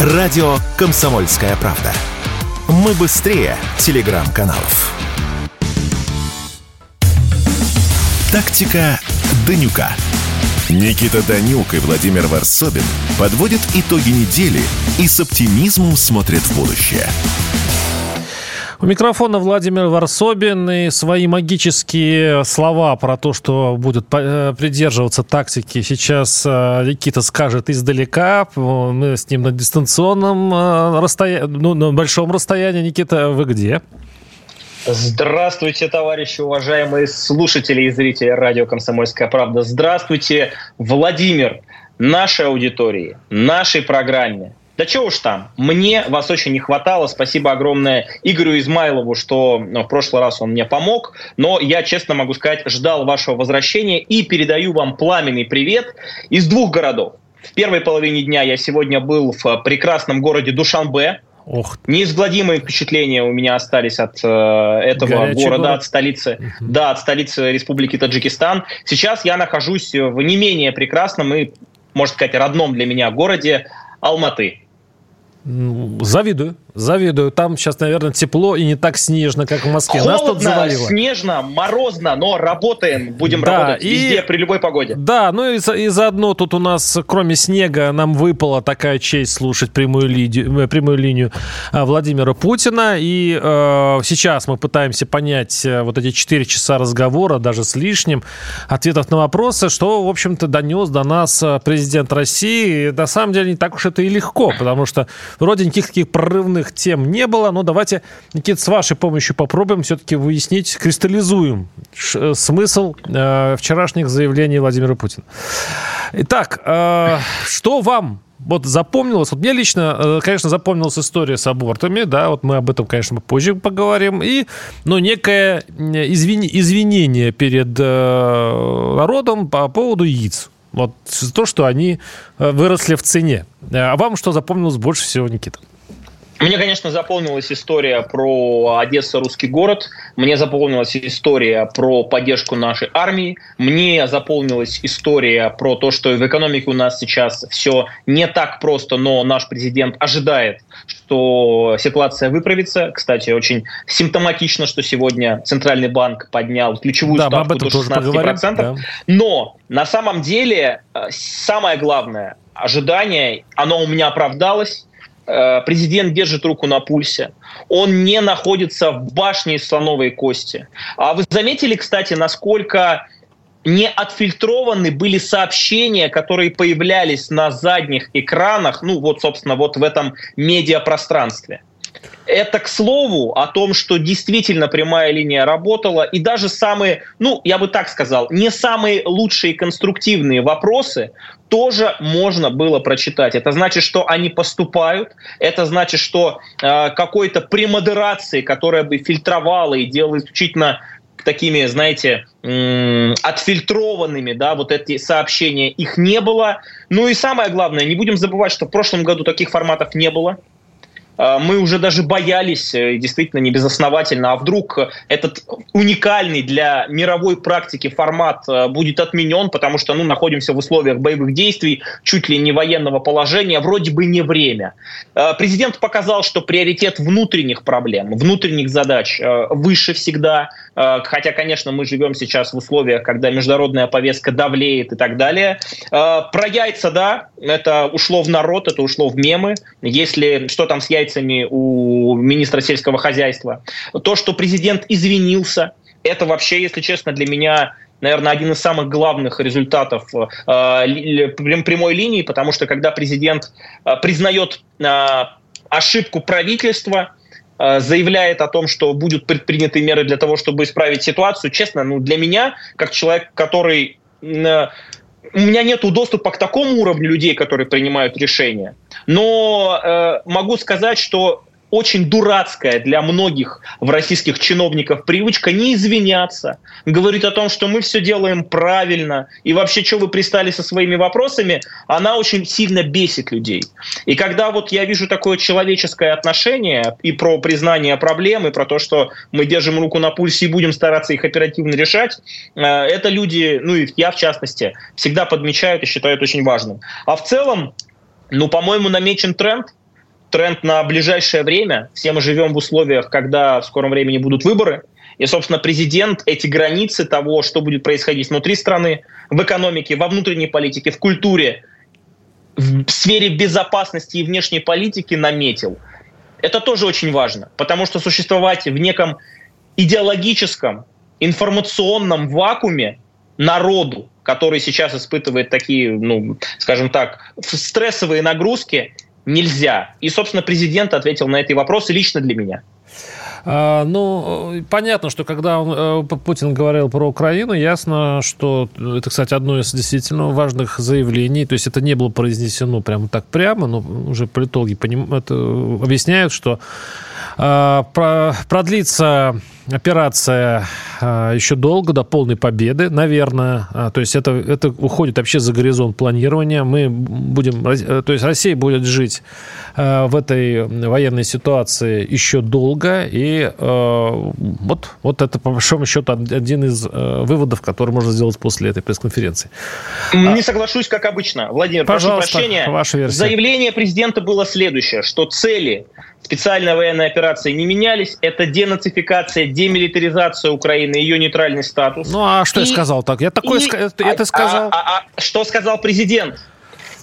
Радио «Комсомольская правда». Мы быстрее телеграм-каналов. Тактика Данюка. Никита Данюк и Владимир Варсобин подводят итоги недели и с оптимизмом смотрят в будущее. У микрофона Владимир Варсобин и свои магические слова про то, что будет э, придерживаться тактики, сейчас э, Никита скажет издалека. Мы с ним на дистанционном э, расстоянии, ну, на большом расстоянии. Никита, вы где? Здравствуйте, товарищи, уважаемые слушатели и зрители радио «Комсомольская правда». Здравствуйте, Владимир, нашей аудитории, нашей программе. Да чего уж там, мне вас очень не хватало. Спасибо огромное Игорю Измайлову, что ну, в прошлый раз он мне помог. Но я, честно могу сказать, ждал вашего возвращения и передаю вам пламенный привет из двух городов. В первой половине дня я сегодня был в прекрасном городе Душанбе, Ох. Неизгладимые впечатления у меня остались от э, этого Горячий города, город. от столицы, угу. да, от столицы Республики Таджикистан. Сейчас я нахожусь в не менее прекрасном и, можно сказать, родном для меня городе Алматы. Завидую. Завидую. Там сейчас, наверное, тепло и не так снежно, как в Москве. Холодно, Нас тут завалило. снежно, морозно, но работаем. Будем да, работать и, везде, при любой погоде. Да, ну и, и заодно тут у нас, кроме снега, нам выпала такая честь слушать прямую, линию, э, прямую линию э, Владимира Путина. И э, сейчас мы пытаемся понять э, вот эти 4 часа разговора, даже с лишним, ответов на вопросы, что, в общем-то, донес до нас президент России. И на самом деле не так уж это и легко, потому что вроде никаких таких прорывных основных тем не было, но давайте, Никит, с вашей помощью попробуем все-таки выяснить, кристаллизуем э, смысл э, вчерашних заявлений Владимира Путина. Итак, э, что вам вот запомнилось, вот мне лично, э, конечно, запомнилась история с абортами, да, вот мы об этом, конечно, позже поговорим, и, ну, некое извини, извинение перед э, народом по поводу яиц. Вот то, что они э, выросли в цене. А вам что запомнилось больше всего, Никита? Мне, конечно, заполнилась история про Одесса, русский город. Мне заполнилась история про поддержку нашей армии. Мне заполнилась история про то, что в экономике у нас сейчас все не так просто, но наш президент ожидает, что ситуация выправится. Кстати, очень симптоматично, что сегодня Центральный банк поднял ключевую да, ставку до 16%. Да. Но на самом деле э, самое главное ожидание, оно у меня оправдалось президент держит руку на пульсе, он не находится в башне из слоновой кости. А вы заметили, кстати, насколько не отфильтрованы были сообщения, которые появлялись на задних экранах, ну вот, собственно, вот в этом медиапространстве. Это, к слову, о том, что действительно прямая линия работала, и даже самые, ну, я бы так сказал, не самые лучшие конструктивные вопросы тоже можно было прочитать. Это значит, что они поступают, это значит, что э, какой-то премодерации, которая бы фильтровала и делала исключительно такими, знаете, отфильтрованными, да, вот эти сообщения, их не было. Ну и самое главное, не будем забывать, что в прошлом году таких форматов не было. А, мы уже даже боялись, э, действительно не безосновательно, а вдруг этот уникальный для мировой практики формат э, будет отменен, потому что ну, находимся в условиях боевых действий, чуть ли не военного положения, вроде бы не время. А, президент показал, что приоритет внутренних проблем, внутренних задач э, выше всегда, хотя, конечно, мы живем сейчас в условиях, когда международная повестка давлеет и так далее. Про яйца, да, это ушло в народ, это ушло в мемы. Если что там с яйцами яйцами у министра сельского хозяйства. То, что президент извинился, это вообще, если честно, для меня наверное, один из самых главных результатов э, прямой линии, потому что когда президент э, признает э, ошибку правительства, э, заявляет о том, что будут предприняты меры для того, чтобы исправить ситуацию, честно, ну, для меня, как человек, который э, у меня нет доступа к такому уровню людей, которые принимают решения. Но э, могу сказать, что очень дурацкая для многих в российских чиновников привычка не извиняться, говорить о том, что мы все делаем правильно, и вообще, что вы пристали со своими вопросами, она очень сильно бесит людей. И когда вот я вижу такое человеческое отношение и про признание проблем, и про то, что мы держим руку на пульсе и будем стараться их оперативно решать, э, это люди, ну и я в частности, всегда подмечают и считают очень важным. А в целом, ну, по-моему, намечен тренд – тренд на ближайшее время. Все мы живем в условиях, когда в скором времени будут выборы. И, собственно, президент эти границы того, что будет происходить внутри страны, в экономике, во внутренней политике, в культуре, в сфере безопасности и внешней политики наметил. Это тоже очень важно, потому что существовать в неком идеологическом, информационном вакууме народу, который сейчас испытывает такие, ну, скажем так, стрессовые нагрузки, нельзя. И, собственно, президент ответил на эти вопросы лично для меня. А, ну, понятно, что когда он, э, Путин говорил про Украину, ясно, что это, кстати, одно из действительно важных заявлений. То есть это не было произнесено прямо так прямо, но уже политологи поним... это объясняют, что а, продлится операция еще долго, до полной победы, наверное. А, то есть это, это уходит вообще за горизонт планирования. Мы будем, э, то есть Россия будет жить в этой военной ситуации еще долго. И вот, вот это, по большому счету, один из выводов, который можно сделать после этой пресс-конференции. Не соглашусь, как обычно. Владимир, Пожалуйста, прошу прощения. Ваша версия. Заявление президента было следующее, что цели специальной военной операции не менялись. Это денацификация, демилитаризация Украины, ее нейтральный статус. Ну а что и, я сказал так? Я такое и, это, это сказал. А, а, а что сказал президент?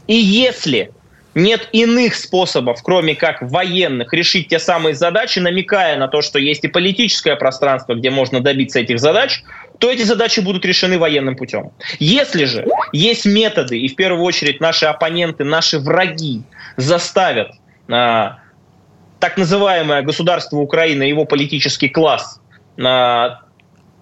И если нет иных способов, кроме как военных, решить те самые задачи, намекая на то, что есть и политическое пространство, где можно добиться этих задач, то эти задачи будут решены военным путем. Если же есть методы, и в первую очередь наши оппоненты, наши враги заставят а, так называемое государство Украины, его политический класс, а,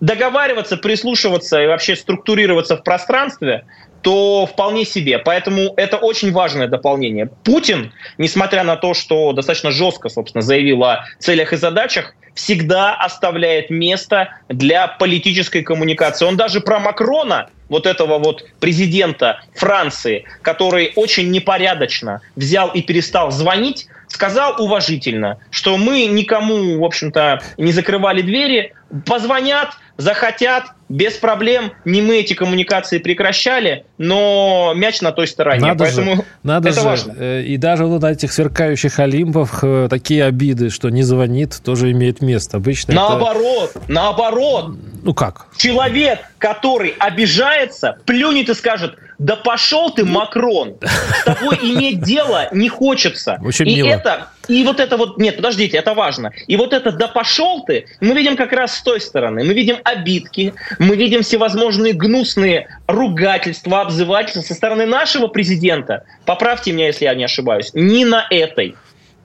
договариваться, прислушиваться и вообще структурироваться в пространстве, то вполне себе. Поэтому это очень важное дополнение. Путин, несмотря на то, что достаточно жестко, собственно, заявил о целях и задачах, всегда оставляет место для политической коммуникации. Он даже про Макрона, вот этого вот президента Франции, который очень непорядочно взял и перестал звонить, сказал уважительно, что мы никому, в общем-то, не закрывали двери, позвонят, захотят, без проблем. Не мы эти коммуникации прекращали, но мяч на той стороне. Надо Поэтому же, надо это же. важно. Э, и даже вот этих сверкающих олимпов э, такие обиды, что не звонит, тоже имеет место. Обычно наоборот, это... наоборот. Ну как? Человек, который обижается, плюнет и скажет, да пошел ты, Макрон, с тобой иметь дело не хочется. Очень и мило. это, и вот это вот, нет, подождите, это важно. И вот это да пошел ты, мы видим как раз с той стороны. Мы видим обидки, мы видим всевозможные гнусные ругательства, обзывательства со стороны нашего президента. Поправьте меня, если я не ошибаюсь. Не на этой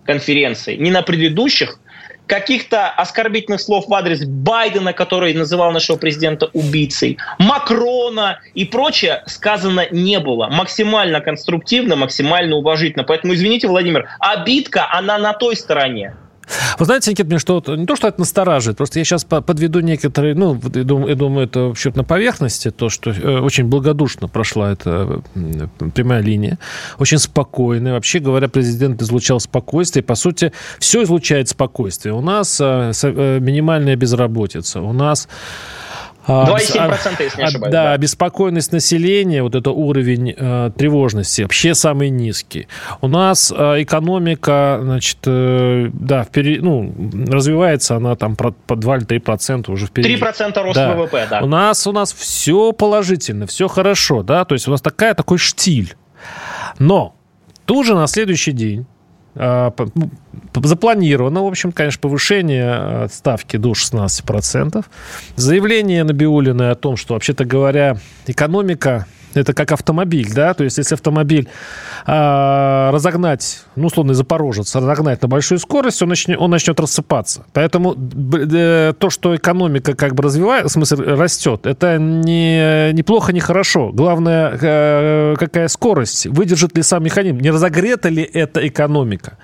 конференции, не на предыдущих каких-то оскорбительных слов в адрес Байдена, который называл нашего президента убийцей, Макрона и прочее сказано не было. Максимально конструктивно, максимально уважительно. Поэтому, извините, Владимир, обидка, она на той стороне. Вы знаете, Никита, мне что не то, что это настораживает, просто я сейчас подведу некоторые, ну, я думаю, это вообще на поверхности, то, что э, очень благодушно прошла эта прямая линия, очень спокойная. Вообще говоря, президент излучал спокойствие. По сути, все излучает спокойствие. У нас э, э, минимальная безработица, у нас 2,7%, а, если не ошибаюсь. Да, да, беспокойность населения, вот это уровень э, тревожности вообще самый низкий. У нас э, экономика, значит, э, да, вперед, ну, развивается она там по 2 или 3% уже впереди. 3% рост да. ВВП, да. У нас, у нас все положительно, все хорошо, да, то есть у нас такая, такой штиль. Но тут же на следующий день а, запланировано, в общем, конечно, повышение э, ставки до 16%. Заявление Набиулиной о том, что, вообще-то говоря, экономика это как автомобиль, да, то есть если автомобиль э, разогнать, ну, условно, Запорожец, разогнать на большую скорость, он начнет, он начнет рассыпаться. Поэтому э, то, что экономика как бы развивает, в смысле растет, это не, не плохо, не хорошо. Главное, э, какая скорость, выдержит ли сам механизм, не разогрета ли эта экономика.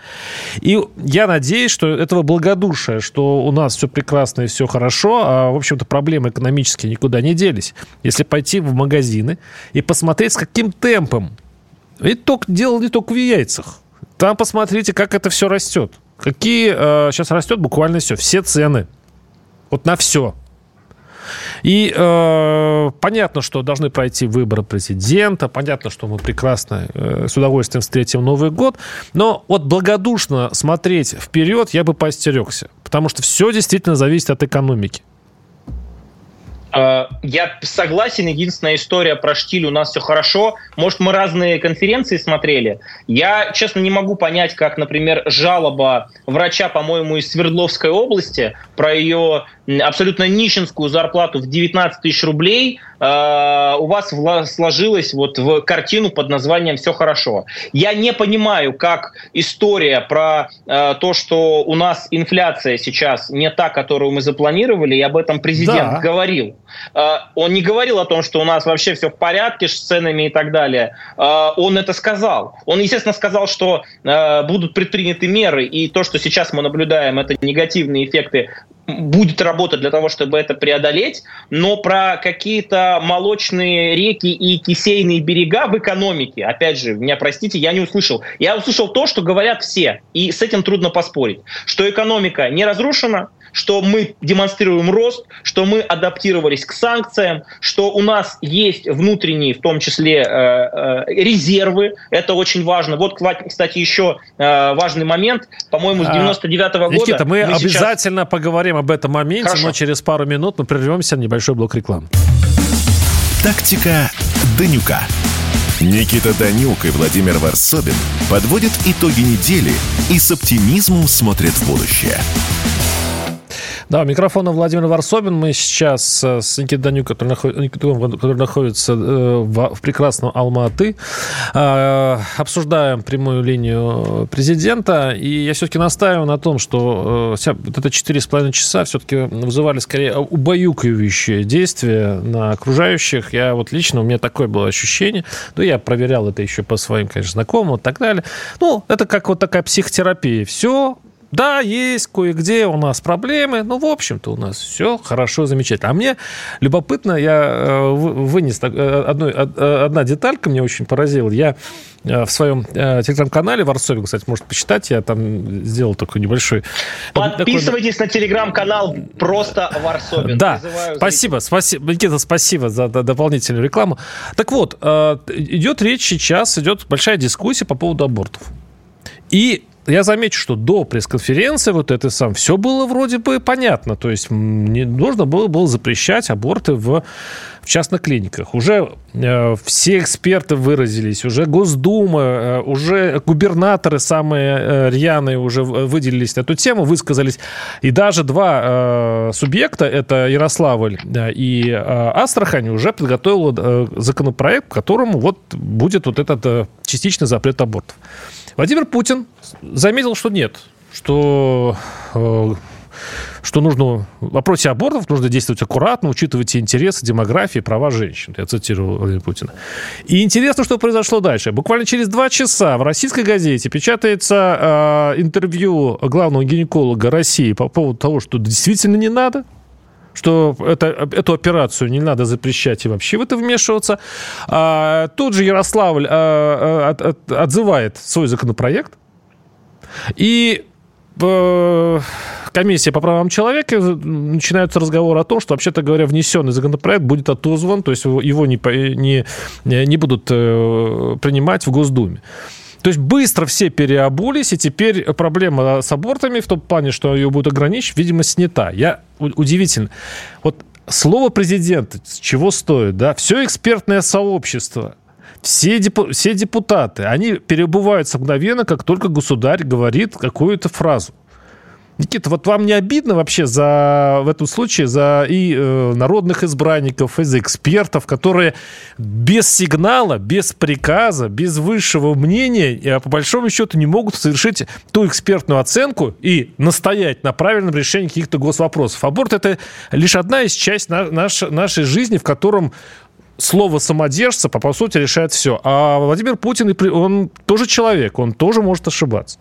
И я надеюсь, что этого благодушия, что у нас все прекрасно и все хорошо, а, в общем-то, проблемы экономические никуда не делись. Если пойти в магазины и посмотреть, с каким темпом. Ведь только, дело не только в яйцах. Там посмотрите, как это все растет. Какие э, сейчас растет буквально все, все цены. Вот на все. И э, понятно, что должны пройти выборы президента, понятно, что мы прекрасно э, с удовольствием встретим Новый год, но вот благодушно смотреть вперед я бы поостерегся, потому что все действительно зависит от экономики. Э, я согласен, единственная история про штиль у нас все хорошо. Может, мы разные конференции смотрели. Я, честно, не могу понять, как, например, жалоба врача, по-моему, из Свердловской области про ее абсолютно нищенскую зарплату в 19 тысяч рублей э, у вас сложилась вот в картину под названием «Все хорошо». Я не понимаю, как история про э, то, что у нас инфляция сейчас не та, которую мы запланировали, и об этом президент да. говорил. Э, он не говорил о том, что у нас вообще все в порядке с ценами и так далее. Э, он это сказал. Он, естественно, сказал, что э, будут предприняты меры, и то, что сейчас мы наблюдаем, это негативные эффекты будет работать для того, чтобы это преодолеть, но про какие-то молочные реки и кисейные берега в экономике, опять же, меня простите, я не услышал. Я услышал то, что говорят все, и с этим трудно поспорить, что экономика не разрушена, что мы демонстрируем рост, что мы адаптировались к санкциям, что у нас есть внутренние, в том числе, э, э, резервы. Это очень важно. Вот, кстати, еще э, важный момент. По-моему, с 99 -го года... Никита, мы, мы обязательно сейчас... поговорим об этом моменте, Хорошо. но через пару минут мы прервемся на небольшой блок рекламы. Тактика Данюка. Никита Данюк и Владимир Варсобин подводят итоги недели и с оптимизмом смотрят в будущее. Да, микрофона Владимир Варсобин. Мы сейчас э, с Никитой Даню, который, который находится э, в, прекрасном Алма-Аты, э, обсуждаем прямую линию президента. И я все-таки настаиваю на том, что вот это четыре с половиной часа все-таки вызывали скорее убаюкающее действие на окружающих. Я вот лично, у меня такое было ощущение. Ну, я проверял это еще по своим, конечно, знакомым и так далее. Ну, это как вот такая психотерапия. Все да, есть кое-где у нас проблемы, но, в общем-то, у нас все хорошо, замечательно. А мне любопытно, я э, вынес э, одной, э, одна деталька мне очень поразила. Я в своем телеграм-канале Варсобин, кстати, может почитать, я там сделал такой небольшой... Подписывайтесь такой... на телеграм-канал просто Варсобин. Да, спасибо, спасибо, Никита, спасибо за дополнительную рекламу. Так вот, идет речь сейчас, идет большая дискуссия по поводу абортов. И я замечу, что до пресс-конференции вот это сам все было вроде бы понятно. То есть не нужно было, было запрещать аборты в, в частных клиниках. Уже э, все эксперты выразились, уже Госдума, э, уже губернаторы самые э, рьяные уже выделились на эту тему, высказались. И даже два э, субъекта, это Ярославль э, и э, Астрахань, уже подготовила э, законопроект, к которому вот будет вот этот э, частичный запрет абортов. Владимир Путин заметил, что нет, что э, что нужно в вопросе абортов нужно действовать аккуратно, учитывать интересы, демографии, права женщин. Я цитирую Владимира Путина. И интересно, что произошло дальше. Буквально через два часа в российской газете печатается э, интервью главного гинеколога России по поводу того, что действительно не надо, что это, эту операцию не надо запрещать и вообще в это вмешиваться. А, тут же Ярославль а, от, от, отзывает свой законопроект. И э, комиссия по правам человека начинается разговор о том, что, вообще-то говоря, внесенный законопроект будет отозван, то есть его не, не, не будут э, принимать в Госдуме. То есть быстро все переобулись, и теперь проблема с абортами в том плане, что ее будут ограничить, видимо, снята. Я удивительно. Вот слово президента, чего стоит, да? Все экспертное сообщество, все, депу, все депутаты, они переобуваются мгновенно, как только государь говорит какую-то фразу. Никита, вот вам не обидно вообще за, в этом случае за и э, народных избранников, и за экспертов, которые без сигнала, без приказа, без высшего мнения, а по большому счету не могут совершить ту экспертную оценку и настоять на правильном решении каких-то госвопросов. Аборт – это лишь одна из частей на, наш, нашей жизни, в котором слово самодержца, по, по сути, решает все. А Владимир Путин, он тоже человек, он тоже может ошибаться.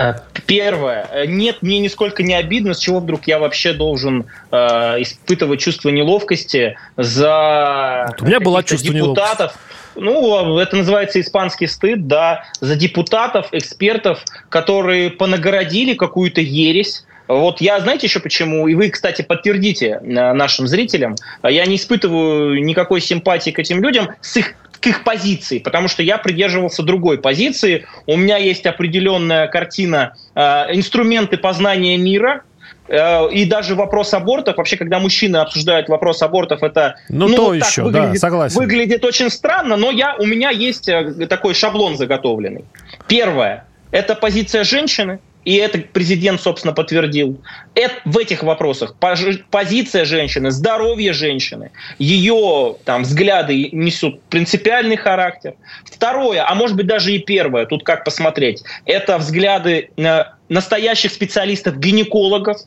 Э, первое. Э, нет, мне нисколько не обидно, с чего вдруг я вообще должен э, испытывать чувство неловкости за У меня было чувство депутатов. Ну, это называется испанский стыд, да, за депутатов, экспертов, которые понагородили какую-то ересь, Вот я, знаете еще почему, и вы, кстати, подтвердите э, нашим зрителям, я не испытываю никакой симпатии к этим людям с их к их позиции, потому что я придерживался другой позиции. У меня есть определенная картина, э, инструменты познания мира, Э, и даже вопрос абортов, вообще, когда мужчины обсуждают вопрос абортов, это ну, ну то еще, выглядит, да, согласен. выглядит очень странно, но я, у меня есть э, такой шаблон заготовленный. Первое – это позиция женщины, и это президент, собственно, подтвердил. Это, в этих вопросах позиция женщины, здоровье женщины, ее там, взгляды несут принципиальный характер. Второе, а может быть даже и первое, тут как посмотреть, это взгляды настоящих специалистов-гинекологов,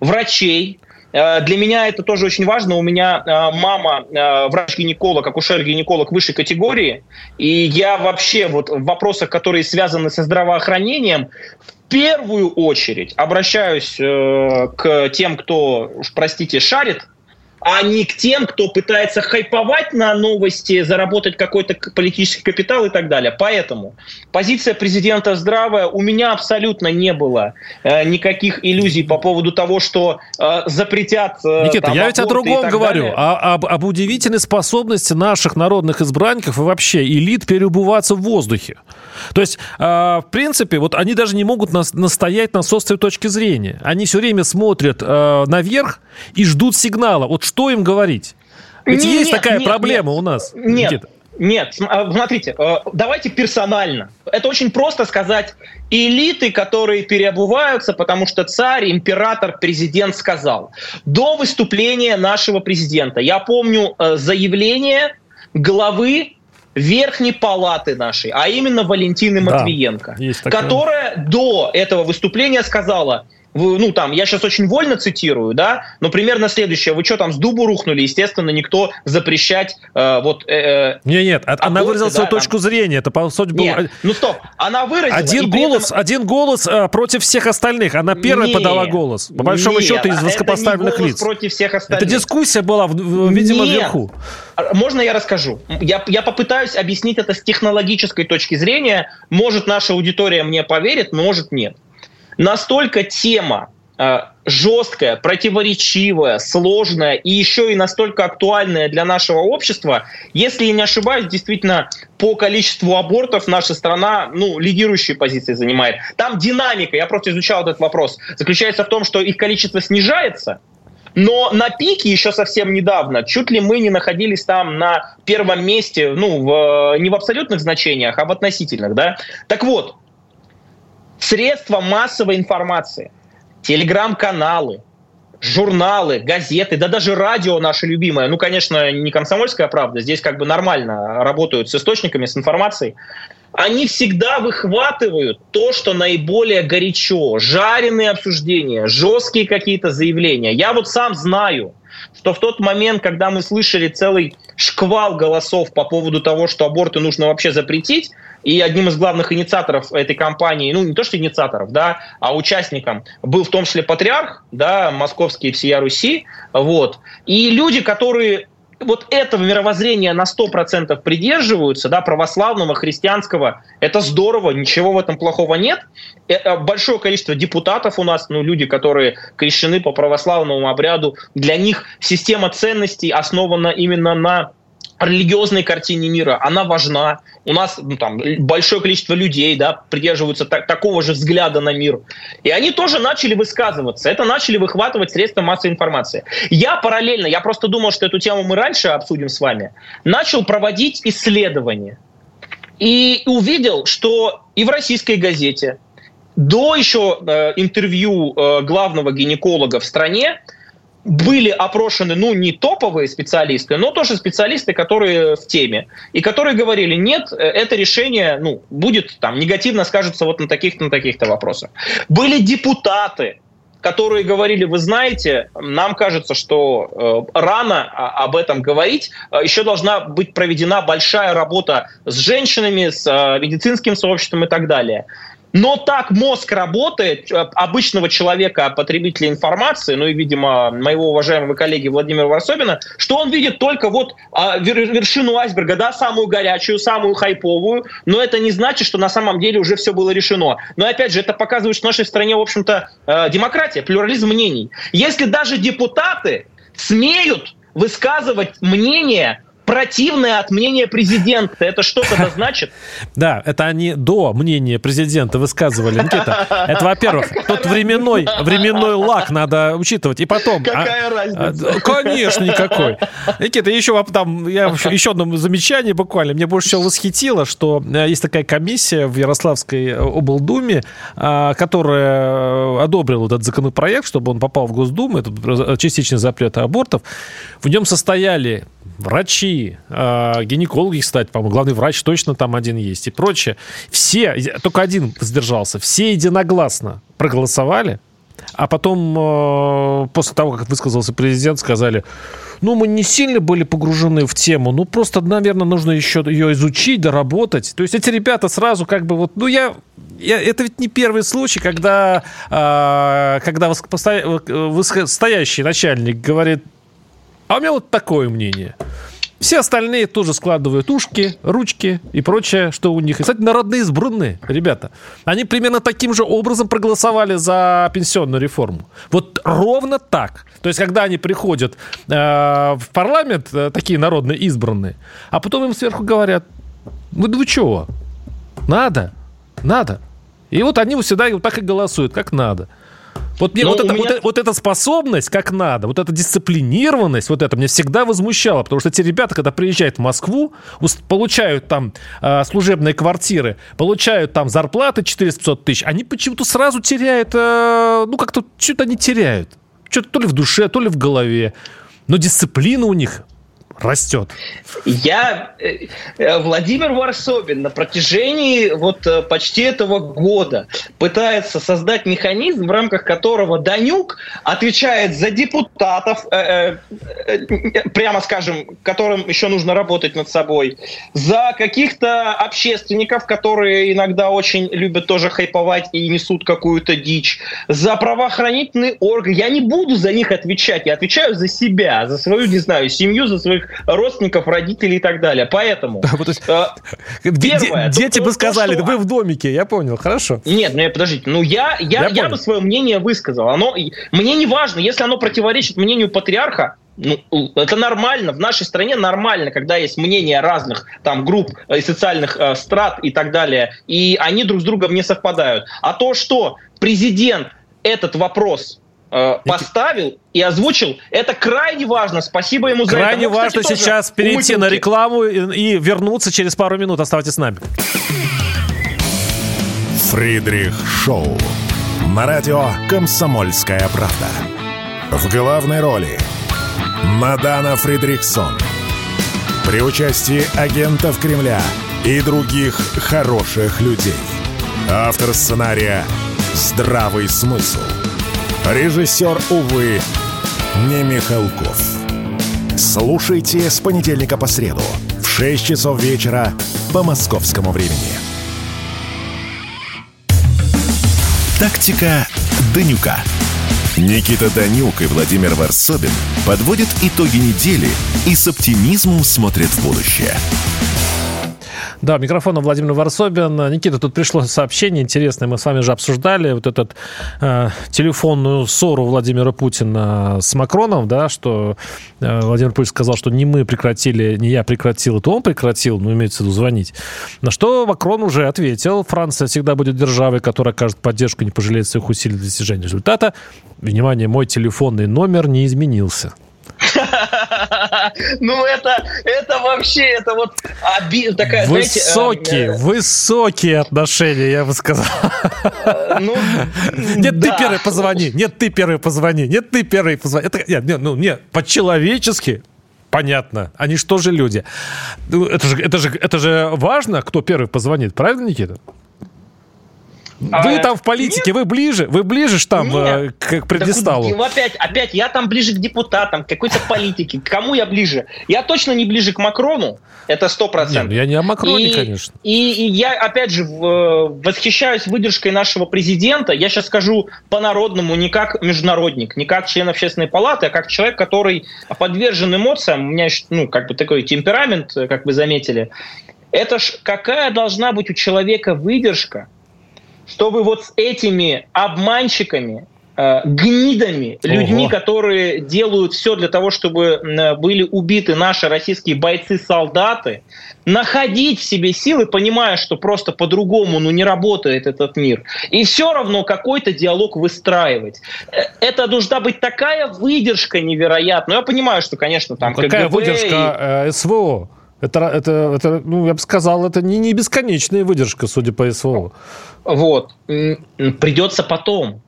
врачей. Э, для меня это тоже очень важно. У меня э, мама э, врач-гинеколог, акушер-гинеколог высшей категории. И я вообще вот в вопросах, которые связаны со здравоохранением, в первую очередь обращаюсь к тем, кто, простите, шарит а не к тем, кто пытается хайповать на новости, заработать какой-то политический капитал и так далее. Поэтому позиция президента здравая. У меня абсолютно не было э, никаких иллюзий по поводу того, что э, запретят... Э, Никита, там, я ведь о другом говорю. А, об, об удивительной способности наших народных избранников и вообще элит переубываться в воздухе. То есть, э, в принципе, вот они даже не могут нас, настоять на собственной точке зрения. Они все время смотрят э, наверх и ждут сигнала. Вот что им говорить? Ведь нет, есть такая нет, проблема нет, у нас. Нет, Никита. Нет, а, смотрите, э, давайте персонально. Это очень просто сказать. Элиты, которые переобуваются, потому что царь, император, президент сказал. До выступления нашего президента, я помню э, заявление главы Верхней палаты нашей, а именно Валентины Матвиенко, да, которая до этого выступления сказала – ну там, я сейчас очень вольно цитирую, да, но примерно следующее, вы что там с дубу рухнули, естественно, никто запрещать э, вот... Э, э нет, нет, аборты, она выразила да, свою там... точку зрения, это по сути был... Нет, ну стоп, она выразила... Один голос, этом... один голос э, против всех остальных, она первая нет, подала голос, по большому нет, счету, из высокопоставленных лиц. против всех остальных. Это дискуссия была, видимо, нет. вверху. А, можно я расскажу? Я, я попытаюсь объяснить это с технологической точки зрения. Может, наша аудитория мне поверит, может, нет настолько тема э, жесткая, противоречивая, сложная и еще и настолько актуальная для нашего общества. Если я не ошибаюсь, действительно, по количеству абортов наша страна ну, лидирующие позиции занимает. Там динамика, я просто изучал этот вопрос, заключается в том, что их количество снижается, но на пике еще совсем недавно чуть ли мы не находились там на первом месте, ну, в, не в абсолютных значениях, а в относительных, да. Так вот, средства массовой информации, телеграм-каналы, журналы, газеты, да даже радио наше любимое, ну, конечно, не комсомольская правда, здесь как бы нормально работают с источниками, с информацией, они всегда выхватывают то, что наиболее горячо, жареные обсуждения, жесткие какие-то заявления. Я вот сам знаю, что в тот момент, когда мы слышали целый шквал голосов по поводу того, что аборты нужно вообще запретить, и одним из главных инициаторов этой кампании, ну не то что инициаторов, да, а участником был в том числе патриарх, да, московский всея Руси, вот. И люди, которые вот этого мировоззрения на 100% придерживаются, да, православного, христианского, это здорово, ничего в этом плохого нет. Это большое количество депутатов у нас, ну, люди, которые крещены по православному обряду, для них система ценностей основана именно на религиозной картине мира, она важна. У нас ну, там, большое количество людей да, придерживаются так, такого же взгляда на мир. И они тоже начали высказываться. Это начали выхватывать средства массовой информации. Я параллельно, я просто думал, что эту тему мы раньше обсудим с вами, начал проводить исследования. И увидел, что и в российской газете, до еще э, интервью э, главного гинеколога в стране, были опрошены, ну, не топовые специалисты, но тоже специалисты, которые в теме, и которые говорили, нет, это решение, ну, будет там негативно скажется вот на таких-то, на таких-то вопросах. Были депутаты, которые говорили, вы знаете, нам кажется, что э, рано об этом говорить, еще должна быть проведена большая работа с женщинами, с э, медицинским сообществом и так далее. Но так мозг работает э, обычного человека, потребителя информации, ну и, видимо, моего уважаемого коллеги Владимира Варсобина, что он видит только вот а, вершину айсберга, да, самую горячую, самую хайповую, но это не значит, что на самом деле уже все было решено. Но опять же, это показывает, что в нашей стране, в общем-то, э, демократия, плюрализм мнений. Если даже депутаты смеют высказывать мнение противное от мнения президента. Это что тогда значит? Да, это они до мнения президента высказывали. Никита, это, во-первых, а тот временной, временной лак надо учитывать. И потом... А, какая а, разница? Конечно, никакой. Никита, еще там, я еще одно замечание буквально. Мне больше всего восхитило, что э, есть такая комиссия в Ярославской облдуме, а, которая одобрила этот законопроект, чтобы он попал в Госдуму, это частичный запрет абортов. В нем состояли врачи, э, гинекологи, кстати, по-моему, главный врач точно там один есть и прочее. Все, только один сдержался, все единогласно проголосовали, а потом, э, после того, как высказался президент, сказали, ну, мы не сильно были погружены в тему, ну, просто, наверное, нужно еще ее изучить, доработать. То есть эти ребята сразу как бы вот, ну, я, я это ведь не первый случай, когда, э, когда высокостоящий начальник говорит, а у меня вот такое мнение. Все остальные тоже складывают ушки, ручки и прочее, что у них. Кстати, народные избранные, ребята. Они примерно таким же образом проголосовали за пенсионную реформу. Вот ровно так. То есть, когда они приходят э, в парламент, э, такие народные избранные, а потом им сверху говорят, вы, вы чего? Надо, надо. И вот они всегда вот так и голосуют, как надо. Вот мне вот, это, меня... вот, вот эта способность, как надо, вот эта дисциплинированность, вот это меня всегда возмущало, потому что эти ребята, когда приезжают в Москву, получают там э, служебные квартиры, получают там зарплаты 400-500 тысяч, они почему-то сразу теряют, э, ну как-то что-то они теряют. Что-то то ли в душе, то ли в голове. Но дисциплина у них растет. Я, э, э, Владимир Варсобин на протяжении вот э, почти этого года пытается создать механизм, в рамках которого Данюк отвечает за депутатов, прямо скажем, которым еще нужно работать над собой, за каких-то общественников, которые иногда очень любят тоже хайповать и несут какую-то дичь, за правоохранительные органы. Я не буду за них отвечать, я отвечаю за себя, за свою, не знаю, семью, за своих родственников, родителей и так далее. Поэтому... Э, первое, дети бы сказали, вы в домике, я понял, хорошо. Нет, ну подождите, ну я, я, я, бы свое мнение высказал. Оно, мне не важно, если оно противоречит мнению патриарха, ну, это нормально, в нашей стране нормально, когда есть мнения разных там групп и социальных э, страт и так далее, и они друг с другом не совпадают. А то, что президент этот вопрос Э, поставил и озвучил. Это крайне важно. Спасибо ему за крайне это. Крайне важно кстати, сейчас перейти на рекламу и, и вернуться через пару минут. Оставайтесь с нами. Фридрих Шоу. На радио «Комсомольская правда». В главной роли Мадана Фридрихсон. При участии агентов Кремля и других хороших людей. Автор сценария «Здравый смысл». Режиссер, увы, не Михалков. Слушайте с понедельника по среду в 6 часов вечера по московскому времени. Тактика Данюка. Никита Данюк и Владимир Варсобин подводят итоги недели и с оптимизмом смотрят в будущее. Да, микрофон Владимир Варсобин. Никита, тут пришло сообщение интересное. Мы с вами же обсуждали вот этот э, телефонную ссору Владимира Путина с Макроном, да, что э, Владимир Путин сказал, что не мы прекратили, не я прекратил, это он прекратил, ну, имеется в виду звонить. На что Макрон уже ответил, Франция всегда будет державой, которая окажет поддержку не пожалеет своих усилий для достижения результата. Внимание, мой телефонный номер не изменился. Ну, это, это вообще, это вот оби... такая, Высокие, знаете, высокие отношения, я бы сказал. Э, ну, нет, ты первый позвони, нет, ты первый позвони, нет, ты первый позвони. Это, нет, нет, ну, нет, по-человечески понятно. Они что же люди? Ну, это же, это, же, это же важно, кто первый позвонит, правильно, Никита? Вы а, там в политике, вы ближе, вы ближе там нет. к, предисталу. Опять, опять, я там ближе к депутатам, к какой-то политике. К кому я ближе? Я точно не ближе к Макрону, это сто процентов. Я не о Макроне, конечно. И, и я, опять же, восхищаюсь выдержкой нашего президента. Я сейчас скажу по-народному, не как международник, не как член общественной палаты, а как человек, который подвержен эмоциям. У меня, ну, как бы такой темперамент, как вы заметили. Это ж какая должна быть у человека выдержка, чтобы вот с этими обманщиками, э, гнидами, Ого. людьми, которые делают все для того, чтобы были убиты наши российские бойцы-солдаты, находить в себе силы, понимая, что просто по-другому ну, не работает этот мир, и все равно какой-то диалог выстраивать. Э, это должна быть такая выдержка невероятная. Я понимаю, что, конечно, там... Ну, какая КГБ выдержка э, СВО? Это, это, это, ну, я бы сказал, это не, не бесконечная выдержка, судя по СВО. Вот. Придется потом.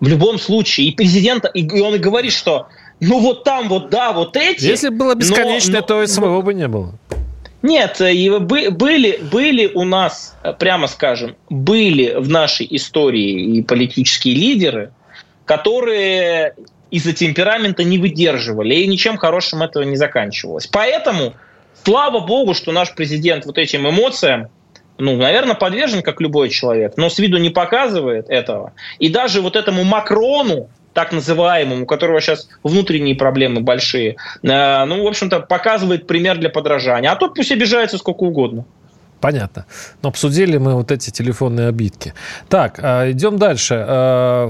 В любом случае. И президент, и он и говорит, что ну вот там вот, да, вот эти... Если было бесконечное, но, но, то СВО бы не было. Нет, и были, были у нас, прямо скажем, были в нашей истории и политические лидеры, которые из-за темперамента не выдерживали, и ничем хорошим этого не заканчивалось. Поэтому Слава богу, что наш президент вот этим эмоциям, ну, наверное, подвержен, как любой человек, но с виду не показывает этого. И даже вот этому Макрону, так называемому, у которого сейчас внутренние проблемы большие, э, ну, в общем-то, показывает пример для подражания. А тот пусть обижается сколько угодно. Понятно. Но обсудили мы вот эти телефонные обидки. Так, а, идем дальше. А,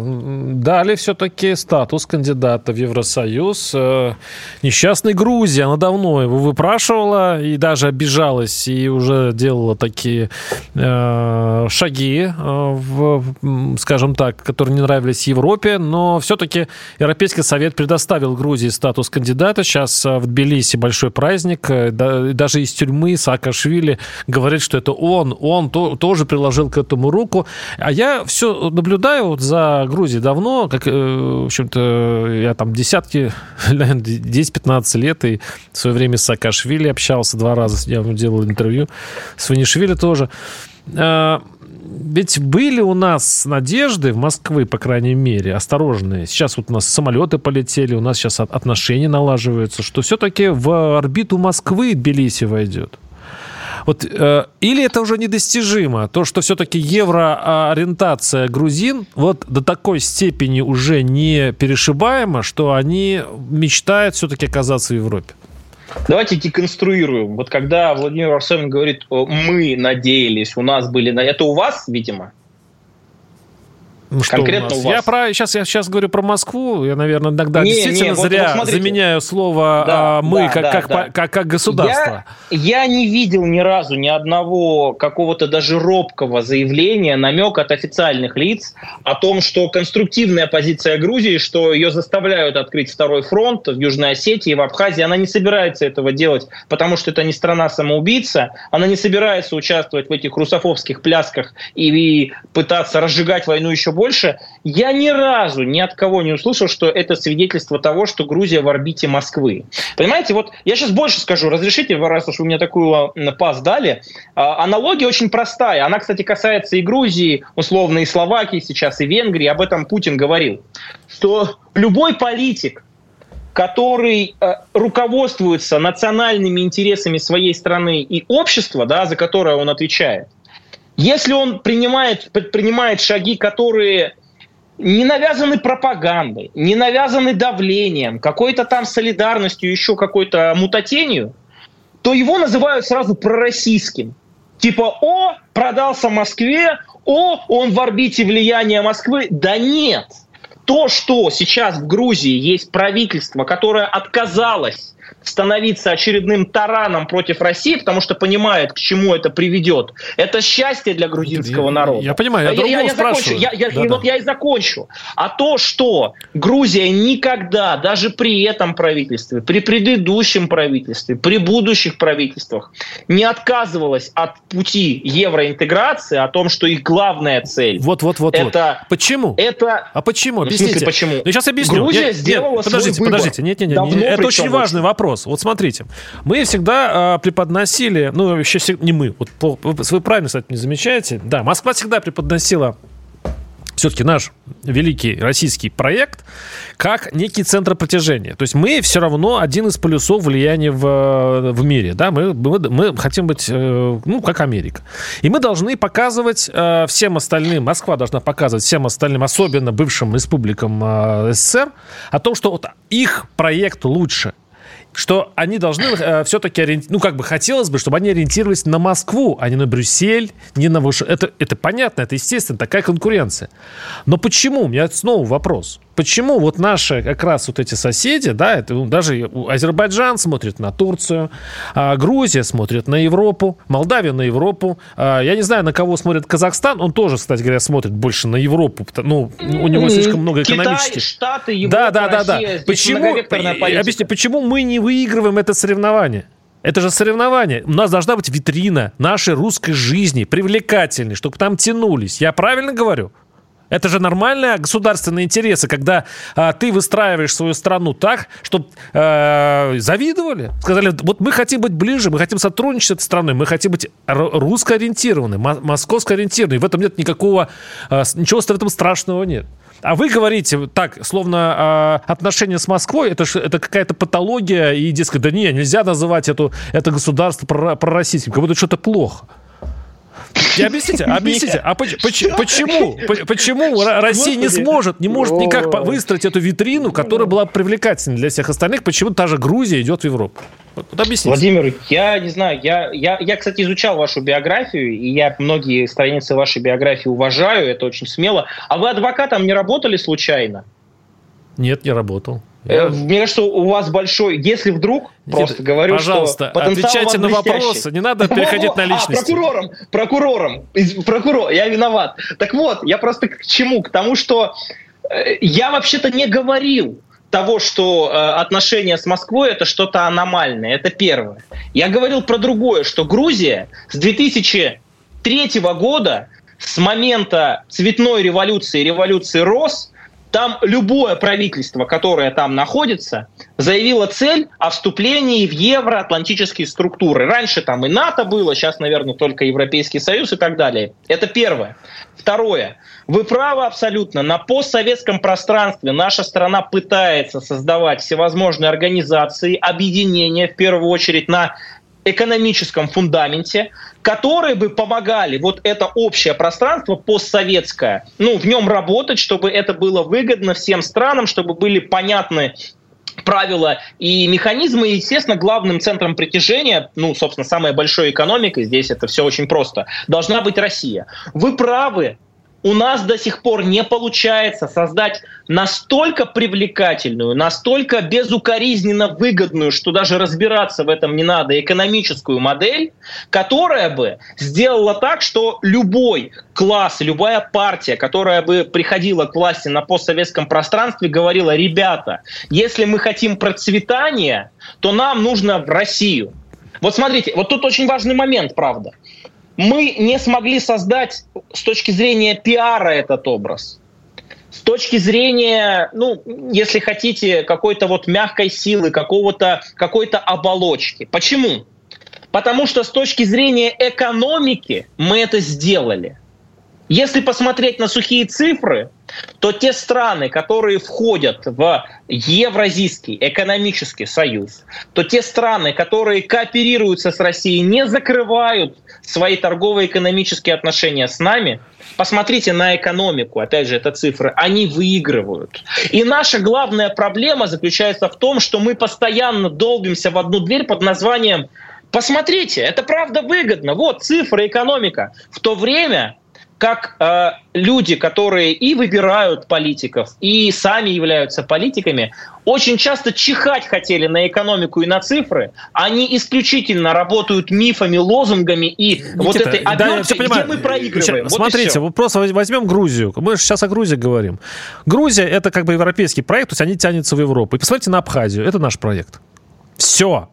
дали все-таки статус кандидата в Евросоюз. А, несчастной Грузии, она давно его выпрашивала и даже обижалась, и уже делала такие шаги, в, скажем так, которые не нравились Европе, но все-таки Европейский Совет предоставил Грузии статус кандидата. Сейчас в Тбилиси большой праздник. Даже из тюрьмы Саакашвили говорит, говорит, что это он, он то, тоже приложил к этому руку. А я все наблюдаю вот за Грузией давно, как, э, в общем-то, я там десятки, 10-15 лет, и в свое время с Саакашвили общался два раза, я ему делал интервью, с Ванишвили тоже. А, ведь были у нас надежды в Москвы, по крайней мере, осторожные. Сейчас вот у нас самолеты полетели, у нас сейчас отношения налаживаются, что все-таки в орбиту Москвы Тбилиси войдет. Вот, э, или это уже недостижимо, то, что все-таки евроориентация грузин вот до такой степени уже не перешибаема, что они мечтают все-таки оказаться в Европе? Давайте деконструируем. Вот когда Владимир Арсеньевич говорит, мы надеялись, у нас были... Это у вас, видимо? Ну, что Конкретно у, нас? у вас. Я про, сейчас, я сейчас говорю про Москву. Я, наверное, иногда не, действительно не, вот, зря вот заменяю слово да, а, «мы» да, как, да, как, да. Как, как государство. Я, я не видел ни разу ни одного какого-то даже робкого заявления, намека от официальных лиц о том, что конструктивная позиция Грузии, что ее заставляют открыть второй фронт в Южной Осетии, в Абхазии, она не собирается этого делать, потому что это не страна-самоубийца, она не собирается участвовать в этих русофобских плясках и, и пытаться разжигать войну еще больше. Я ни разу ни от кого не услышал, что это свидетельство того, что Грузия в орбите Москвы. Понимаете, вот я сейчас больше скажу. Разрешите, раз уж вы мне такую пас дали. А, аналогия очень простая. Она, кстати, касается и Грузии, условно, и Словакии сейчас, и Венгрии. Об этом Путин говорил. Что любой политик, который э, руководствуется национальными интересами своей страны и общества, да, за которое он отвечает, если он принимает, предпринимает шаги, которые не навязаны пропагандой, не навязаны давлением, какой-то там солидарностью, еще какой-то мутатенью, то его называют сразу пророссийским. Типа, о, продался Москве, о, он в орбите влияния Москвы. Да нет. То, что сейчас в Грузии есть правительство, которое отказалось становиться очередным тараном против России, потому что понимает, к чему это приведет. Это счастье для грузинского я, народа. Я понимаю, я, я, я, закончу. Я, я, да, и да. вот я и закончу. А то, что Грузия никогда, даже при этом правительстве, при предыдущем правительстве, при будущих правительствах не отказывалась от пути евроинтеграции, о том, что их главная цель. Вот, вот, вот. Это, вот. Почему? Это. А почему? Объясните. В смысле, почему? Ну, сейчас объясню. Грузия нет, сделала нет, подождите, свой подождите. Нет, нет, нет. это очень важный вопрос вопрос. Вот смотрите, мы всегда э, преподносили, ну, вообще не мы, вот вы правильно, кстати, не замечаете, да, Москва всегда преподносила все-таки наш великий российский проект как некий центр притяжения. То есть мы все равно один из полюсов влияния в, в мире. Да? Мы, мы, мы хотим быть, э, ну, как Америка. И мы должны показывать э, всем остальным, Москва должна показывать всем остальным, особенно бывшим республикам э, СССР, о том, что вот их проект лучше что они должны э, все-таки ориентироваться, ну, как бы хотелось бы, чтобы они ориентировались на Москву, а не на Брюссель, не на Вашингтон. Это, это понятно, это естественно, такая конкуренция. Но почему? У меня снова вопрос почему вот наши как раз вот эти соседи, да, это ну, даже Азербайджан смотрит на Турцию, а Грузия смотрит на Европу, Молдавия на Европу, а, я не знаю, на кого смотрит Казахстан, он тоже, кстати говоря, смотрит больше на Европу, ну, у него слишком много экономических. Китай, Штаты, Европа, да, да, да, да. Почему, объясни, почему мы не выигрываем это соревнование? Это же соревнование. У нас должна быть витрина нашей русской жизни, привлекательной, чтобы там тянулись. Я правильно говорю? Это же нормальные государственные интересы, когда а, ты выстраиваешь свою страну так, чтобы а, завидовали. Сказали, вот мы хотим быть ближе, мы хотим сотрудничать с этой страной, мы хотим быть русско-ориентированы, московско-ориентированы. В этом нет никакого, а, ничего в этом страшного нет. А вы говорите так, словно а, отношения с Москвой это, это какая-то патология, и, дескать, да не, нельзя называть эту, это государство пророссийским, как будто что-то плохо. Объясните, объясните, а почему, почему Россия не сможет, не может никак выстроить эту витрину, которая была привлекательной для всех остальных, почему та же Грузия идет в Европу? Вот объясните. Владимир, я не знаю, я, я, я, кстати, изучал вашу биографию, и я многие страницы вашей биографии уважаю, это очень смело. А вы адвокатом не работали случайно? Нет, не работал. Э, мне кажется, у вас большой... Если вдруг, просто говорю, Пожалуйста, что отвечайте на вопросы, не надо переходить на личности. А, прокурором, прокурором, прокурор, я виноват. Так вот, я просто к чему? К тому, что э, я вообще-то не говорил того, что э, отношения с Москвой это что-то аномальное. Это первое. Я говорил про другое, что Грузия с 2003 года, с момента цветной революции, революции РОС, там любое правительство, которое там находится, заявило цель о вступлении в евроатлантические структуры. Раньше там и НАТО было, сейчас, наверное, только Европейский Союз и так далее. Это первое. Второе. Вы правы абсолютно. На постсоветском пространстве наша страна пытается создавать всевозможные организации, объединения, в первую очередь на экономическом фундаменте, которые бы помогали вот это общее пространство постсоветское, ну, в нем работать, чтобы это было выгодно всем странам, чтобы были понятны правила и механизмы. И, естественно, главным центром притяжения, ну, собственно, самой большой экономикой, здесь это все очень просто, должна быть Россия. Вы правы, у нас до сих пор не получается создать настолько привлекательную, настолько безукоризненно выгодную, что даже разбираться в этом не надо, экономическую модель, которая бы сделала так, что любой класс, любая партия, которая бы приходила к власти на постсоветском пространстве, говорила, ребята, если мы хотим процветания, то нам нужно в Россию. Вот смотрите, вот тут очень важный момент, правда мы не смогли создать с точки зрения пиара этот образ. С точки зрения, ну, если хотите, какой-то вот мягкой силы, какого-то, какой-то оболочки. Почему? Потому что с точки зрения экономики мы это сделали. Если посмотреть на сухие цифры, то те страны, которые входят в Евразийский экономический союз, то те страны, которые кооперируются с Россией, не закрывают свои торгово-экономические отношения с нами, посмотрите на экономику, опять же, это цифры, они выигрывают. И наша главная проблема заключается в том, что мы постоянно долбимся в одну дверь под названием Посмотрите, это правда выгодно. Вот цифры, экономика. В то время как э, люди, которые и выбирают политиков, и сами являются политиками, очень часто чихать хотели на экономику и на цифры. Они исключительно работают мифами, лозунгами и Никита, вот этой оберткой, да, где мы проигрываем. Вот Смотрите, вот просто возьмем Грузию. Мы же сейчас о Грузии говорим. Грузия — это как бы европейский проект, то есть они тянутся в Европу. И посмотрите на Абхазию. Это наш проект. Все.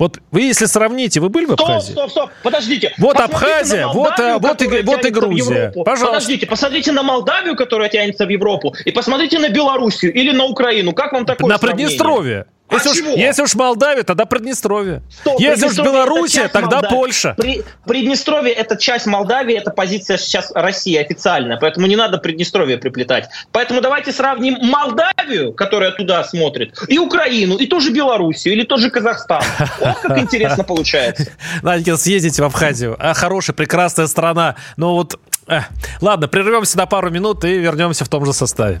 Вот вы, если сравните, вы были в Абхазии? Стоп, стоп, стоп, подождите. Вот Посмотрите Абхазия, Молдавию, вот, и, вот и Грузия. Пожалуйста. Подождите, посмотрите на Молдавию, которая тянется в Европу, и посмотрите на Белоруссию или на Украину. Как вам такое На сравнение? Приднестровье. А если, чего? Уж, если уж Молдавия, тогда Приднестровье. Стоп, если уж Белоруссия, тогда Молдавии. Польша. При, Приднестровье это часть Молдавии, это позиция сейчас России официальная, поэтому не надо Приднестровье приплетать. Поэтому давайте сравним Молдавию, которая туда смотрит, и Украину, и тоже Белоруссию, или тот же Казахстан. Вот как интересно получается. Надо съездить в Абхазию. А, хорошая, прекрасная страна. Но вот, э, ладно, прервемся на пару минут и вернемся в том же составе.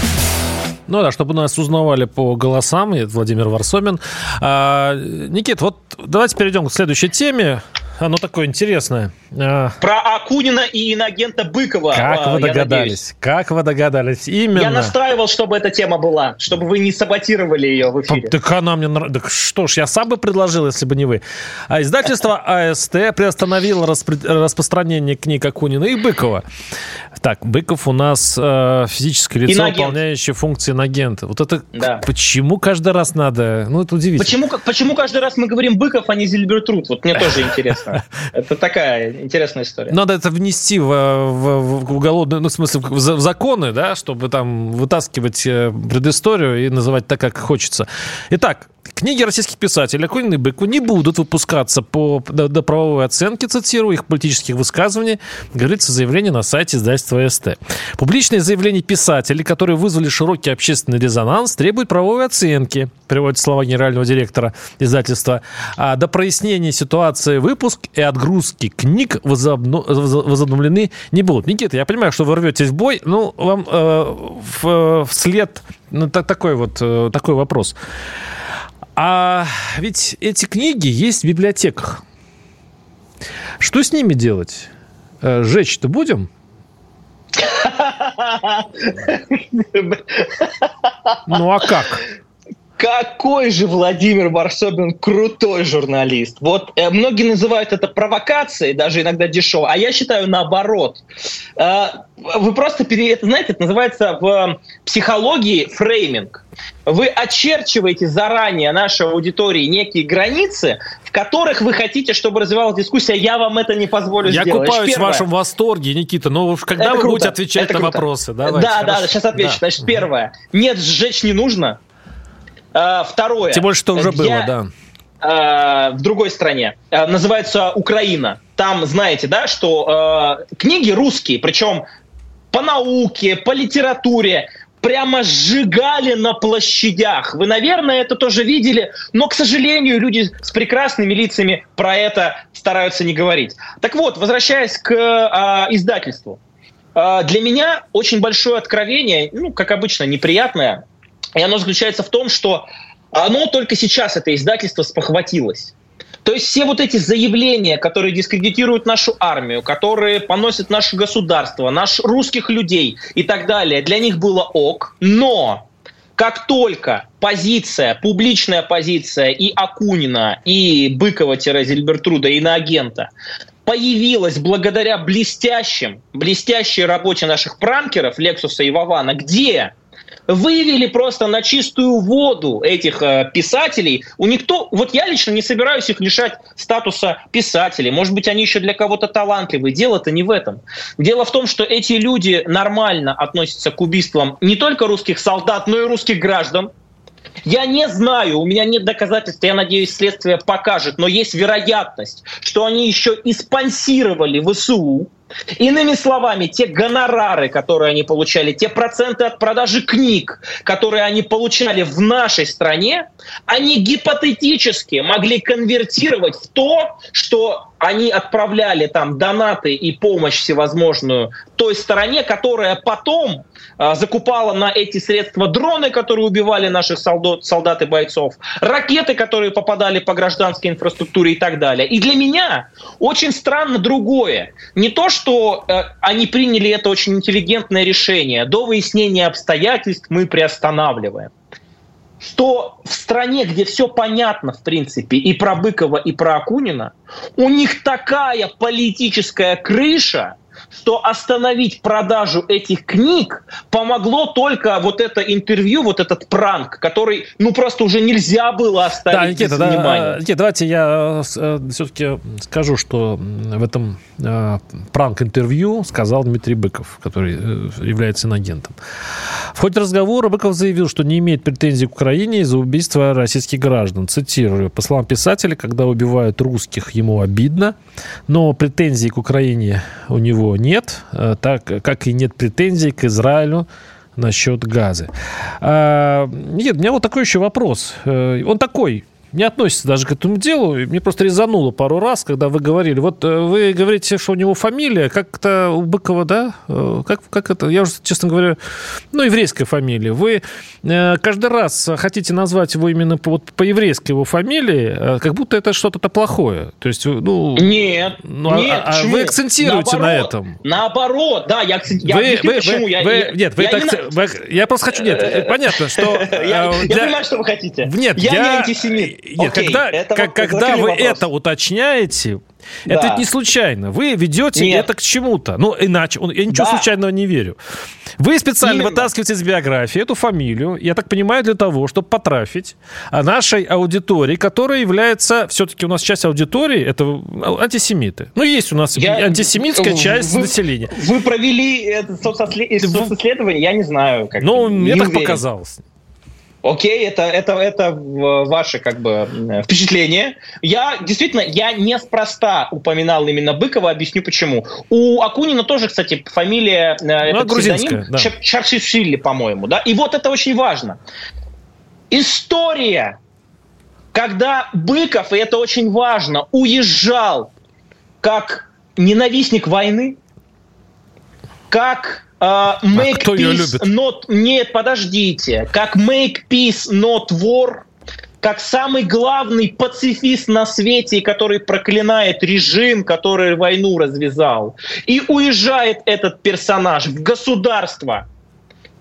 Ну да, чтобы нас узнавали по голосам, это Владимир Варсобин. А, Никит, вот давайте перейдем к следующей теме оно такое интересное. А, Про Акунина и инагента Быкова. Как вы догадались? Как вы догадались? Именно. Я настраивал, чтобы эта тема была, чтобы вы не саботировали ее в эфире. Так она мне нравится. Так что ж, я сам бы предложил, если бы не вы. А издательство АСТ приостановило распро- распространение книг Акунина и Быкова. Так, Быков у нас э, физическое лицо, Инагент. выполняющее функции инагента. Вот это да. почему каждый раз надо? Ну, это удивительно. Почему, почему каждый раз мы говорим Быков, а не Зильбертруд? Вот мне тоже интересно. Это такая интересная история. Надо это внести в, в, ну, в смысле, в законы, да, чтобы там вытаскивать э, предысторию и называть так, как хочется. Итак, Книги российских писателей Акунин и Быку не будут выпускаться по, до, до правовой оценки, цитирую, их политических высказываний, говорится заявление на сайте издательства СТ. Публичные заявления писателей, которые вызвали широкий общественный резонанс, требуют правовой оценки, приводит слова генерального директора издательства. А до прояснения ситуации выпуск и отгрузки книг возобну, возобновлены не будут. Никита, я понимаю, что вы рветесь в бой, ну, вам э, в, вслед ну, так, такой вот э, такой вопрос. А ведь эти книги есть в библиотеках. Что с ними делать? Э, жечь-то будем? Ну а как? Какой же Владимир Варсобин крутой журналист. Вот э, многие называют это провокацией, даже иногда дешево, а я считаю наоборот. Э, вы просто, пере... это, знаете, это называется в психологии фрейминг. Вы очерчиваете заранее нашей аудитории некие границы, в которых вы хотите, чтобы развивалась дискуссия, я вам это не позволю я сделать. Я купаюсь в вашем восторге, Никита, но когда это вы круто. будете отвечать это на круто. вопросы? Давайте, да, хорошо. да, сейчас отвечу. Да. Значит, первое. Нет, сжечь не нужно. А, второе. Тем более, что уже было, да. А, в другой стране. А, называется Украина. Там, знаете, да, что книги русские, причем по науке, по литературе, прямо сжигали на площадях. Вы, наверное, это тоже видели, но, к сожалению, люди с прекрасными лицами про это стараются не говорить. Так вот, возвращаясь к э, издательству. Э, для меня очень большое откровение, ну, как обычно, неприятное, и оно заключается в том, что оно только сейчас, это издательство, спохватилось. То есть все вот эти заявления, которые дискредитируют нашу армию, которые поносят наше государство, наших русских людей и так далее, для них было ок. Но как только позиция, публичная позиция и Акунина, и Быкова-Зельбертруда, и на агента появилась благодаря блестящим, блестящей работе наших пранкеров Лексуса и Вавана, где вывели просто на чистую воду этих э, писателей. У никто, вот я лично не собираюсь их лишать статуса писателей. Может быть, они еще для кого-то талантливые. Дело-то не в этом. Дело в том, что эти люди нормально относятся к убийствам не только русских солдат, но и русских граждан. Я не знаю, у меня нет доказательств, я надеюсь, следствие покажет, но есть вероятность, что они еще и спонсировали ВСУ, Иными словами, те гонорары, которые они получали, те проценты от продажи книг, которые они получали в нашей стране, они гипотетически могли конвертировать в то, что они отправляли там донаты и помощь всевозможную той стороне, которая потом э, закупала на эти средства дроны, которые убивали наших солдат, солдат и бойцов, ракеты, которые попадали по гражданской инфраструктуре и так далее. И для меня очень странно другое. Не то, что э, они приняли это очень интеллигентное решение. До выяснения обстоятельств мы приостанавливаем. Что в стране, где все понятно, в принципе, и про Быкова, и про Акунина, у них такая политическая крыша, что остановить продажу этих книг помогло только вот это интервью, вот этот пранк, который, ну, просто уже нельзя было оставить да, Никита, без да, внимания. Никита, давайте я э, все-таки скажу, что в этом э, пранк-интервью сказал Дмитрий Быков, который э, является инагентом. В ходе разговора Быков заявил, что не имеет претензий к Украине из-за убийства российских граждан. Цитирую. По словам писателя, когда убивают русских, ему обидно, но претензий к Украине у него нет, э, так как и нет претензий к Израилю насчет газа. А, нет, у меня вот такой еще вопрос. Э, он такой, не относится даже к этому делу. Мне просто резануло пару раз, когда вы говорили. Вот э, вы говорите, что у него фамилия, как-то у Быкова, да? Э, как, как это? Я уже, честно говоря, ну, еврейская фамилия. Вы э, каждый раз хотите назвать его именно по, вот, по еврейской его фамилии, как будто это что-то плохое. То есть, ну... Нет, ну, нет, а, а вы акцентируете наоборот, на этом. Наоборот, да, я, я вы, вы, почему. Вы, я, вы, я, нет, вы я, так, именно... вы, я просто хочу... Нет, понятно, что... Я, я понимаю, что вы хотите. Нет, я, я не антисемит. Нет, Окей, когда, это как, когда вы вопрос. это уточняете, да. это не случайно. Вы ведете Нет. это к чему-то. Ну, иначе, я ничего да. случайного не верю. Вы специально Именно. вытаскиваете из биографии эту фамилию, я так понимаю, для того, чтобы потрафить нашей аудитории, которая является, все-таки у нас часть аудитории, это антисемиты. Ну, есть у нас я... антисемитская часть вы, населения. Вы провели это социсследование, я не знаю. Как ну, мне так уверен. показалось. Окей, это, это, это ваше как бы впечатление. Я действительно, я неспроста упоминал именно Быкова, объясню почему. У Акунина тоже, кстати, фамилия, э, ну, псевдоним да. Чаршишвили, по-моему, да. И вот это очень важно. История, когда Быков, и это очень важно, уезжал как ненавистник войны, как Uh, make а кто peace любит? not... Нет, подождите. Как make peace not war, как самый главный пацифист на свете, который проклинает режим, который войну развязал. И уезжает этот персонаж в государство,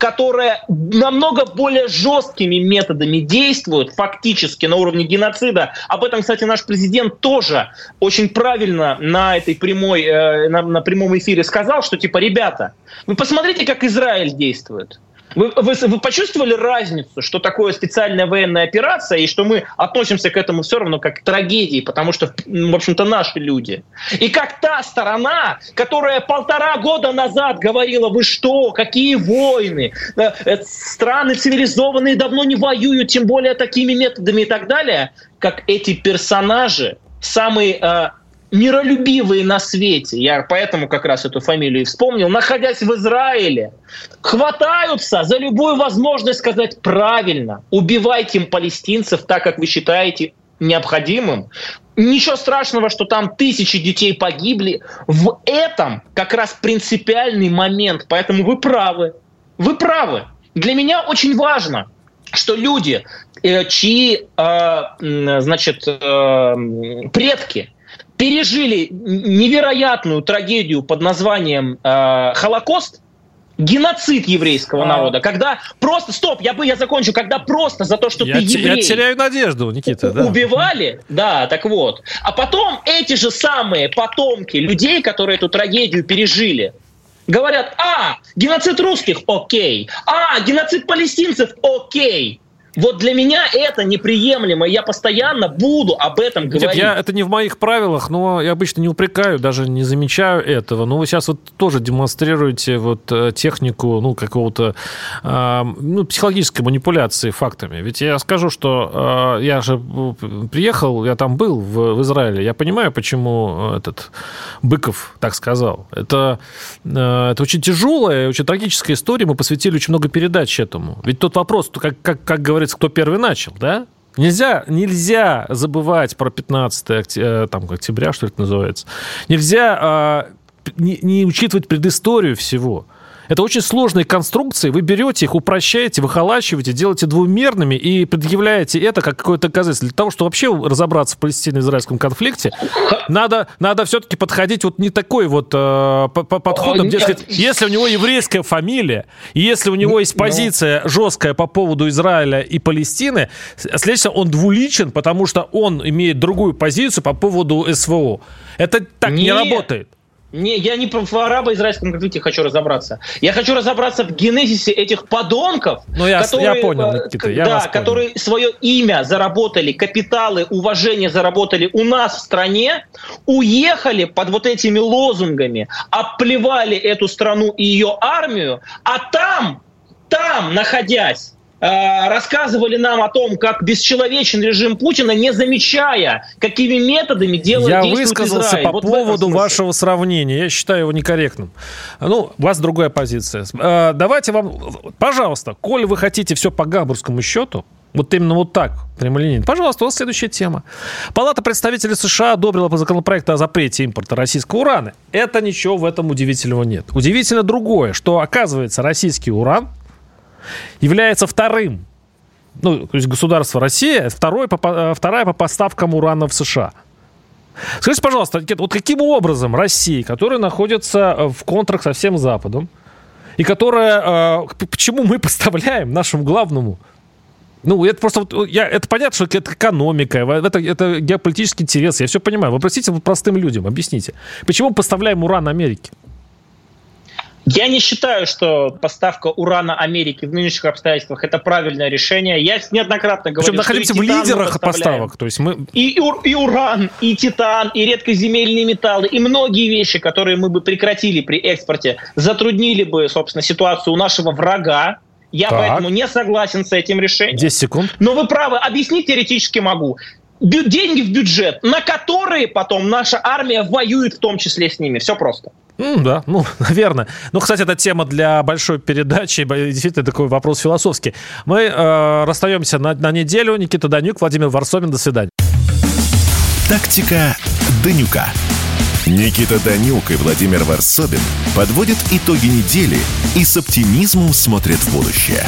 которая намного более жесткими методами действует фактически на уровне геноцида. Об этом, кстати, наш президент тоже очень правильно на этой прямой, э, на, на прямом эфире сказал, что типа, ребята, вы посмотрите, как Израиль действует. Вы, вы, вы почувствовали разницу, что такое специальная военная операция, и что мы относимся к этому все равно как к трагедии, потому что, в общем-то, наши люди. И как та сторона, которая полтора года назад говорила, вы что, какие войны, э, страны цивилизованные давно не воюют, тем более такими методами и так далее, как эти персонажи, самые э, миролюбивые на свете, я поэтому как раз эту фамилию и вспомнил, находясь в Израиле, хватаются за любую возможность сказать правильно, убивайте палестинцев так, как вы считаете необходимым. Ничего страшного, что там тысячи детей погибли. В этом как раз принципиальный момент. Поэтому вы правы. Вы правы. Для меня очень важно, что люди, э, чьи, э, значит, э, предки пережили невероятную трагедию под названием э, Холокост, геноцид еврейского а... народа, когда просто, стоп, я бы я закончу, когда просто за то, что я ты еврей... Я теряю надежду, Никита, да. Убивали, да, так вот. А потом эти же самые потомки людей, которые эту трагедию пережили, говорят, а, геноцид русских, окей, а, геноцид палестинцев, окей, вот для меня это неприемлемо. Я постоянно буду об этом говорить. Нет, я, это не в моих правилах, но я обычно не упрекаю, даже не замечаю этого. Но вы сейчас вот тоже демонстрируете вот э, технику ну, какого-то э, ну, психологической манипуляции фактами. Ведь я скажу, что э, я же э, приехал, я там был в, в Израиле. Я понимаю, почему этот Быков так сказал. Это, э, это очень тяжелая, очень трагическая история. Мы посвятили очень много передач этому. Ведь тот вопрос, как, как, как говорится, говорится, кто первый начал, да? Нельзя, нельзя забывать про 15 октября, там, октября, что это называется. Нельзя а, не, не учитывать предысторию всего. Это очень сложные конструкции. Вы берете их, упрощаете, выхолачиваете, делаете двумерными и предъявляете это как какое-то доказательство. Для того, чтобы вообще разобраться в палестино-израильском конфликте, надо, надо все-таки подходить вот не такой вот э, подходом, дескать, если у него еврейская фамилия, если у него есть ну. позиция жесткая по поводу Израиля и Палестины, следовательно, он двуличен, потому что он имеет другую позицию по поводу СВО. Это так не, не работает. Не, я не в арабо-израильском конфликте хочу разобраться. Я хочу разобраться в генезисе этих подонков, ну, я, которые, я понял, э, Никита, я да, которые свое имя заработали, капиталы, уважение заработали у нас в стране, уехали под вот этими лозунгами, оплевали эту страну и ее армию, а там, там, находясь, рассказывали нам о том, как бесчеловечен режим Путина, не замечая, какими методами делает Я высказался Израиль. по вот поводу вашего сравнения. Я считаю его некорректным. Ну, у вас другая позиция. Э, давайте вам, пожалуйста, коль вы хотите все по гамбургскому счету, вот именно вот так, прямолинейно. Пожалуйста, у вас следующая тема. Палата представителей США одобрила по законопроекту о запрете импорта российского урана. Это ничего в этом удивительного нет. Удивительно другое, что, оказывается, российский уран является вторым, ну, то есть государство Россия, второй по, э, вторая по поставкам урана в США. Скажите, пожалуйста, вот каким образом Россия, которая находится э, в контракт со всем Западом, и которая, э, почему мы поставляем нашему главному ну, это просто, я, это понятно, что это экономика, это, это геополитический интерес, я все понимаю. Вы простите простым людям, объясните. Почему поставляем уран Америке? Я не считаю, что поставка урана Америке в нынешних обстоятельствах это правильное решение. Я неоднократно говорил, Причем находимся в лидерах поставок. То есть мы... и, и, и уран, и титан, и редкоземельные металлы, и многие вещи, которые мы бы прекратили при экспорте, затруднили бы, собственно, ситуацию у нашего врага. Я так. поэтому не согласен с этим решением. 10 секунд. Но вы правы, объяснить теоретически могу деньги в бюджет, на которые потом наша армия воюет в том числе с ними. Все просто. Mm, да, ну, наверное. Ну, кстати, это тема для большой передачи. Действительно, такой вопрос философский. Мы э, расстаемся на, на неделю. Никита Данюк, Владимир Варсобин. До свидания. Тактика Данюка. Никита Данюк и Владимир Варсобин подводят итоги недели и с оптимизмом смотрят в будущее.